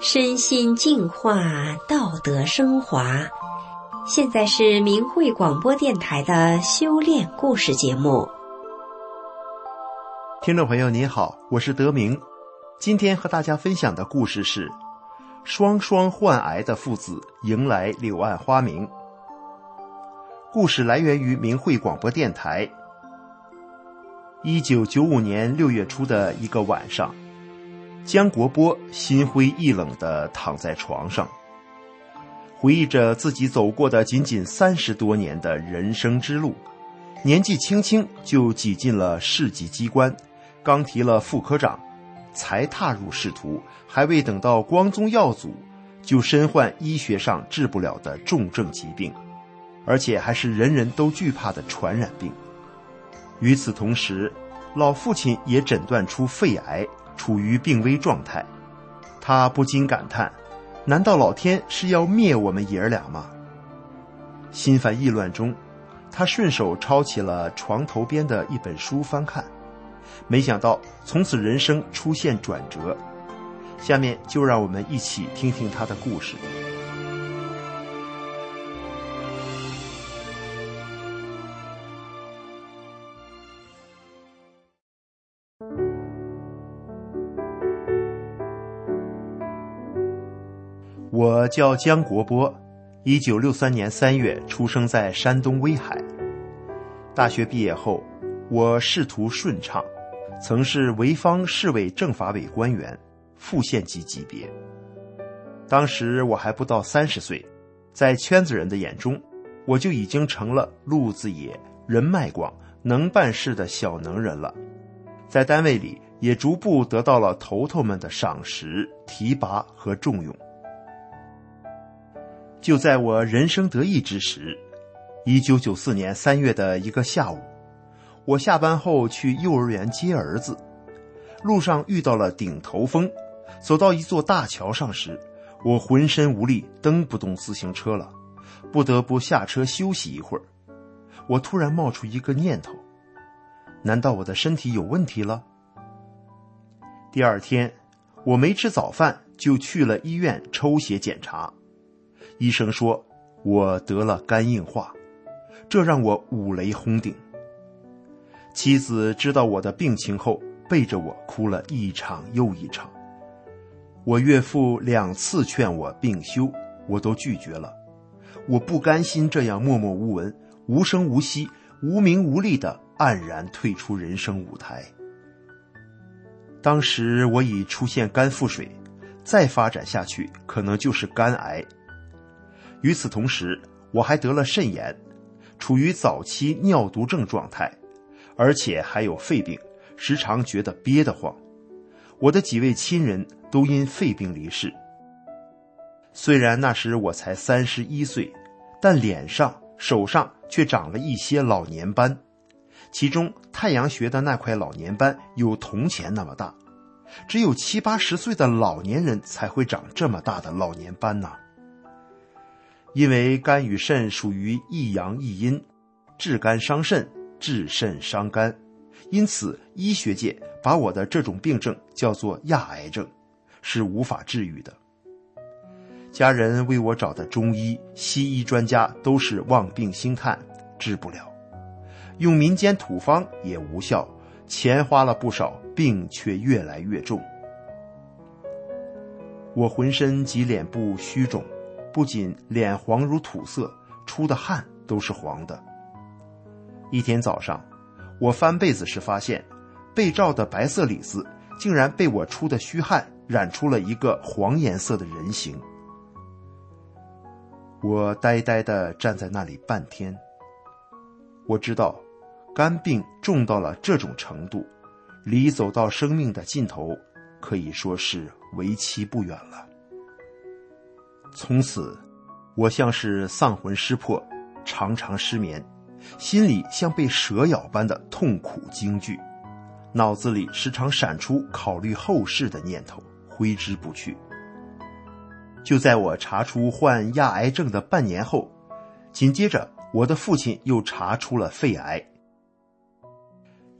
身心净化，道德升华。现在是明慧广播电台的修炼故事节目。听众朋友您好，我是德明，今天和大家分享的故事是：双双患癌的父子迎来柳暗花明。故事来源于明慧广播电台。一九九五年六月初的一个晚上，江国波心灰意冷地躺在床上，回忆着自己走过的仅仅三十多年的人生之路。年纪轻轻就挤进了市级机关，刚提了副科长，才踏入仕途，还未等到光宗耀祖，就身患医学上治不了的重症疾病，而且还是人人都惧怕的传染病。与此同时，老父亲也诊断出肺癌，处于病危状态。他不禁感叹：难道老天是要灭我们爷儿俩吗？心烦意乱中，他顺手抄起了床头边的一本书翻看，没想到从此人生出现转折。下面就让我们一起听听他的故事。我叫江国波，一九六三年三月出生在山东威海。大学毕业后，我仕途顺畅，曾是潍坊市委政法委官员，副县级级别。当时我还不到三十岁，在圈子人的眼中，我就已经成了路子野、人脉广、能办事的小能人了。在单位里，也逐步得到了头头们的赏识、提拔和重用。就在我人生得意之时，一九九四年三月的一个下午，我下班后去幼儿园接儿子，路上遇到了顶头风，走到一座大桥上时，我浑身无力，蹬不动自行车了，不得不下车休息一会儿。我突然冒出一个念头：难道我的身体有问题了？第二天，我没吃早饭就去了医院抽血检查。医生说，我得了肝硬化，这让我五雷轰顶。妻子知道我的病情后，背着我哭了一场又一场。我岳父两次劝我病休，我都拒绝了。我不甘心这样默默无闻、无声无息、无名无利的黯然退出人生舞台。当时我已出现肝腹水，再发展下去可能就是肝癌。与此同时，我还得了肾炎，处于早期尿毒症状态，而且还有肺病，时常觉得憋得慌。我的几位亲人都因肺病离世。虽然那时我才三十一岁，但脸上、手上却长了一些老年斑，其中太阳穴的那块老年斑有铜钱那么大，只有七八十岁的老年人才会长这么大的老年斑呢。因为肝与肾属于一阳一阴，治肝伤肾，治肾伤肝，因此医学界把我的这种病症叫做亚癌症，是无法治愈的。家人为我找的中医、西医专家都是望病兴叹，治不了；用民间土方也无效，钱花了不少，病却越来越重。我浑身及脸部虚肿。不仅脸黄如土色，出的汗都是黄的。一天早上，我翻被子时发现，被罩的白色里子竟然被我出的虚汗染出了一个黄颜色的人形。我呆呆的站在那里半天。我知道，肝病重到了这种程度，离走到生命的尽头，可以说是为期不远了。从此，我像是丧魂失魄，常常失眠，心里像被蛇咬般的痛苦惊惧，脑子里时常闪出考虑后事的念头，挥之不去。就在我查出患亚癌症的半年后，紧接着我的父亲又查出了肺癌。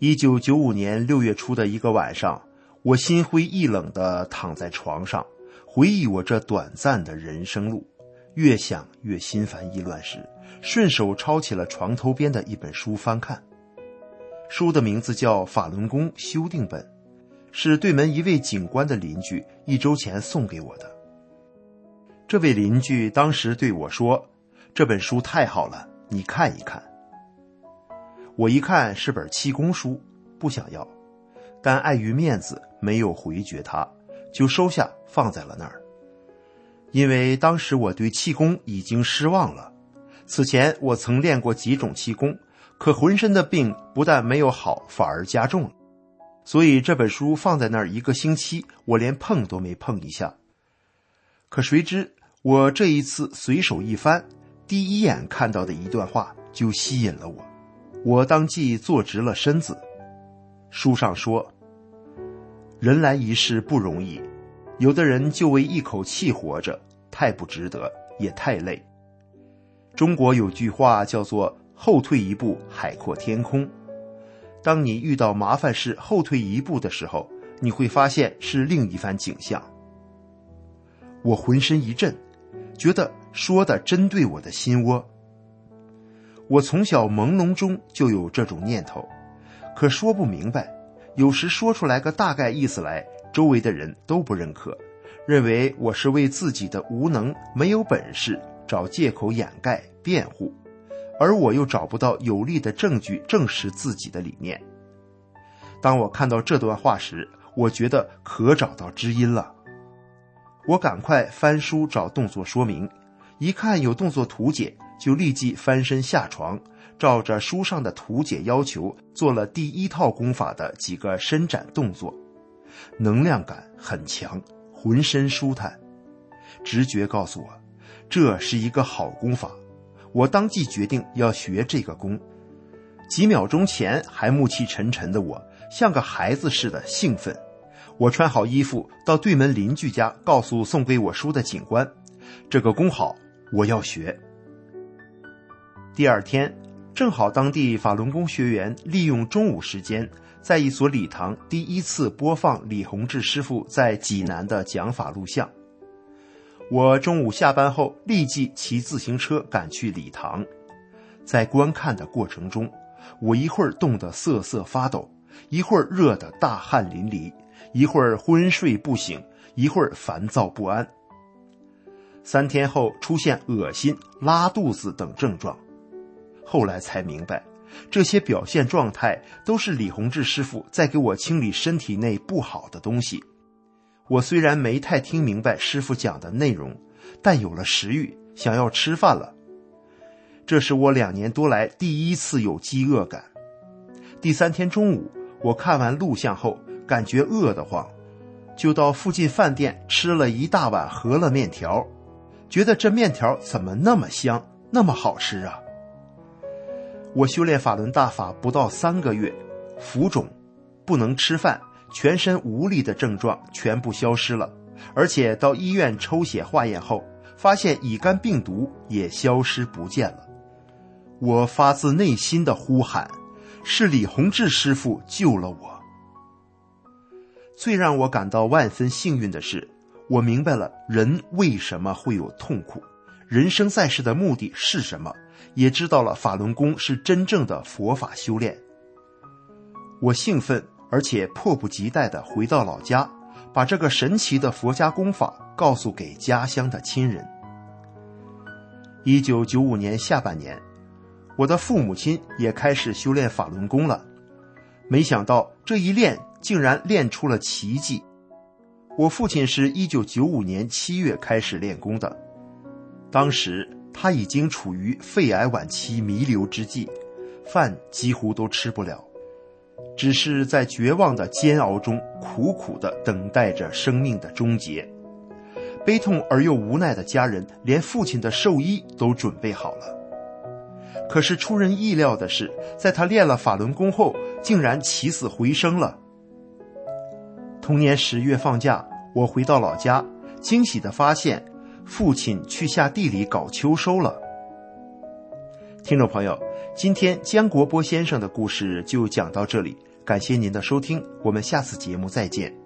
一九九五年六月初的一个晚上，我心灰意冷地躺在床上。回忆我这短暂的人生路，越想越心烦意乱时，顺手抄起了床头边的一本书翻看。书的名字叫《法轮功修订本》，是对门一位警官的邻居一周前送给我的。这位邻居当时对我说：“这本书太好了，你看一看。”我一看是本气功书，不想要，但碍于面子没有回绝他，就收下放在了那儿。因为当时我对气功已经失望了，此前我曾练过几种气功。可浑身的病不但没有好，反而加重了。所以这本书放在那儿一个星期，我连碰都没碰一下。可谁知我这一次随手一翻，第一眼看到的一段话就吸引了我，我当即坐直了身子。书上说：“人来一世不容易，有的人就为一口气活着，太不值得，也太累。”中国有句话叫做。后退一步，海阔天空。当你遇到麻烦事，后退一步的时候，你会发现是另一番景象。我浑身一震，觉得说的针对我的心窝。我从小朦胧中就有这种念头，可说不明白。有时说出来个大概意思来，周围的人都不认可，认为我是为自己的无能、没有本事找借口掩盖、辩护。而我又找不到有力的证据证实自己的理念。当我看到这段话时，我觉得可找到知音了。我赶快翻书找动作说明，一看有动作图解，就立即翻身下床，照着书上的图解要求做了第一套功法的几个伸展动作，能量感很强，浑身舒坦。直觉告诉我，这是一个好功法。我当即决定要学这个功。几秒钟前还暮气沉沉的我，像个孩子似的兴奋。我穿好衣服，到对门邻居家告诉送给我书的警官：“这个功好，我要学。”第二天，正好当地法轮功学员利用中午时间，在一所礼堂第一次播放李洪志师傅在济南的讲法录像。我中午下班后立即骑自行车赶去礼堂，在观看的过程中，我一会儿冻得瑟瑟发抖，一会儿热得大汗淋漓，一会儿昏睡不醒，一会儿烦躁不安。三天后出现恶心、拉肚子等症状，后来才明白，这些表现状态都是李洪志师傅在给我清理身体内不好的东西。我虽然没太听明白师傅讲的内容，但有了食欲，想要吃饭了。这是我两年多来第一次有饥饿感。第三天中午，我看完录像后，感觉饿得慌，就到附近饭店吃了一大碗饸饹面条，觉得这面条怎么那么香，那么好吃啊！我修炼法轮大法不到三个月，浮肿，不能吃饭。全身无力的症状全部消失了，而且到医院抽血化验后，发现乙肝病毒也消失不见了。我发自内心的呼喊：“是李洪志师傅救了我！”最让我感到万分幸运的是，我明白了人为什么会有痛苦，人生在世的目的是什么，也知道了法轮功是真正的佛法修炼。我兴奋。而且迫不及待地回到老家，把这个神奇的佛家功法告诉给家乡的亲人。一九九五年下半年，我的父母亲也开始修炼法轮功了。没想到这一练竟然练出了奇迹。我父亲是一九九五年七月开始练功的，当时他已经处于肺癌晚期弥留之际，饭几乎都吃不了。只是在绝望的煎熬中，苦苦的等待着生命的终结。悲痛而又无奈的家人，连父亲的寿衣都准备好了。可是出人意料的是，在他练了法轮功后，竟然起死回生了。同年十月放假，我回到老家，惊喜的发现，父亲去下地里搞秋收了。听众朋友。今天江国波先生的故事就讲到这里，感谢您的收听，我们下次节目再见。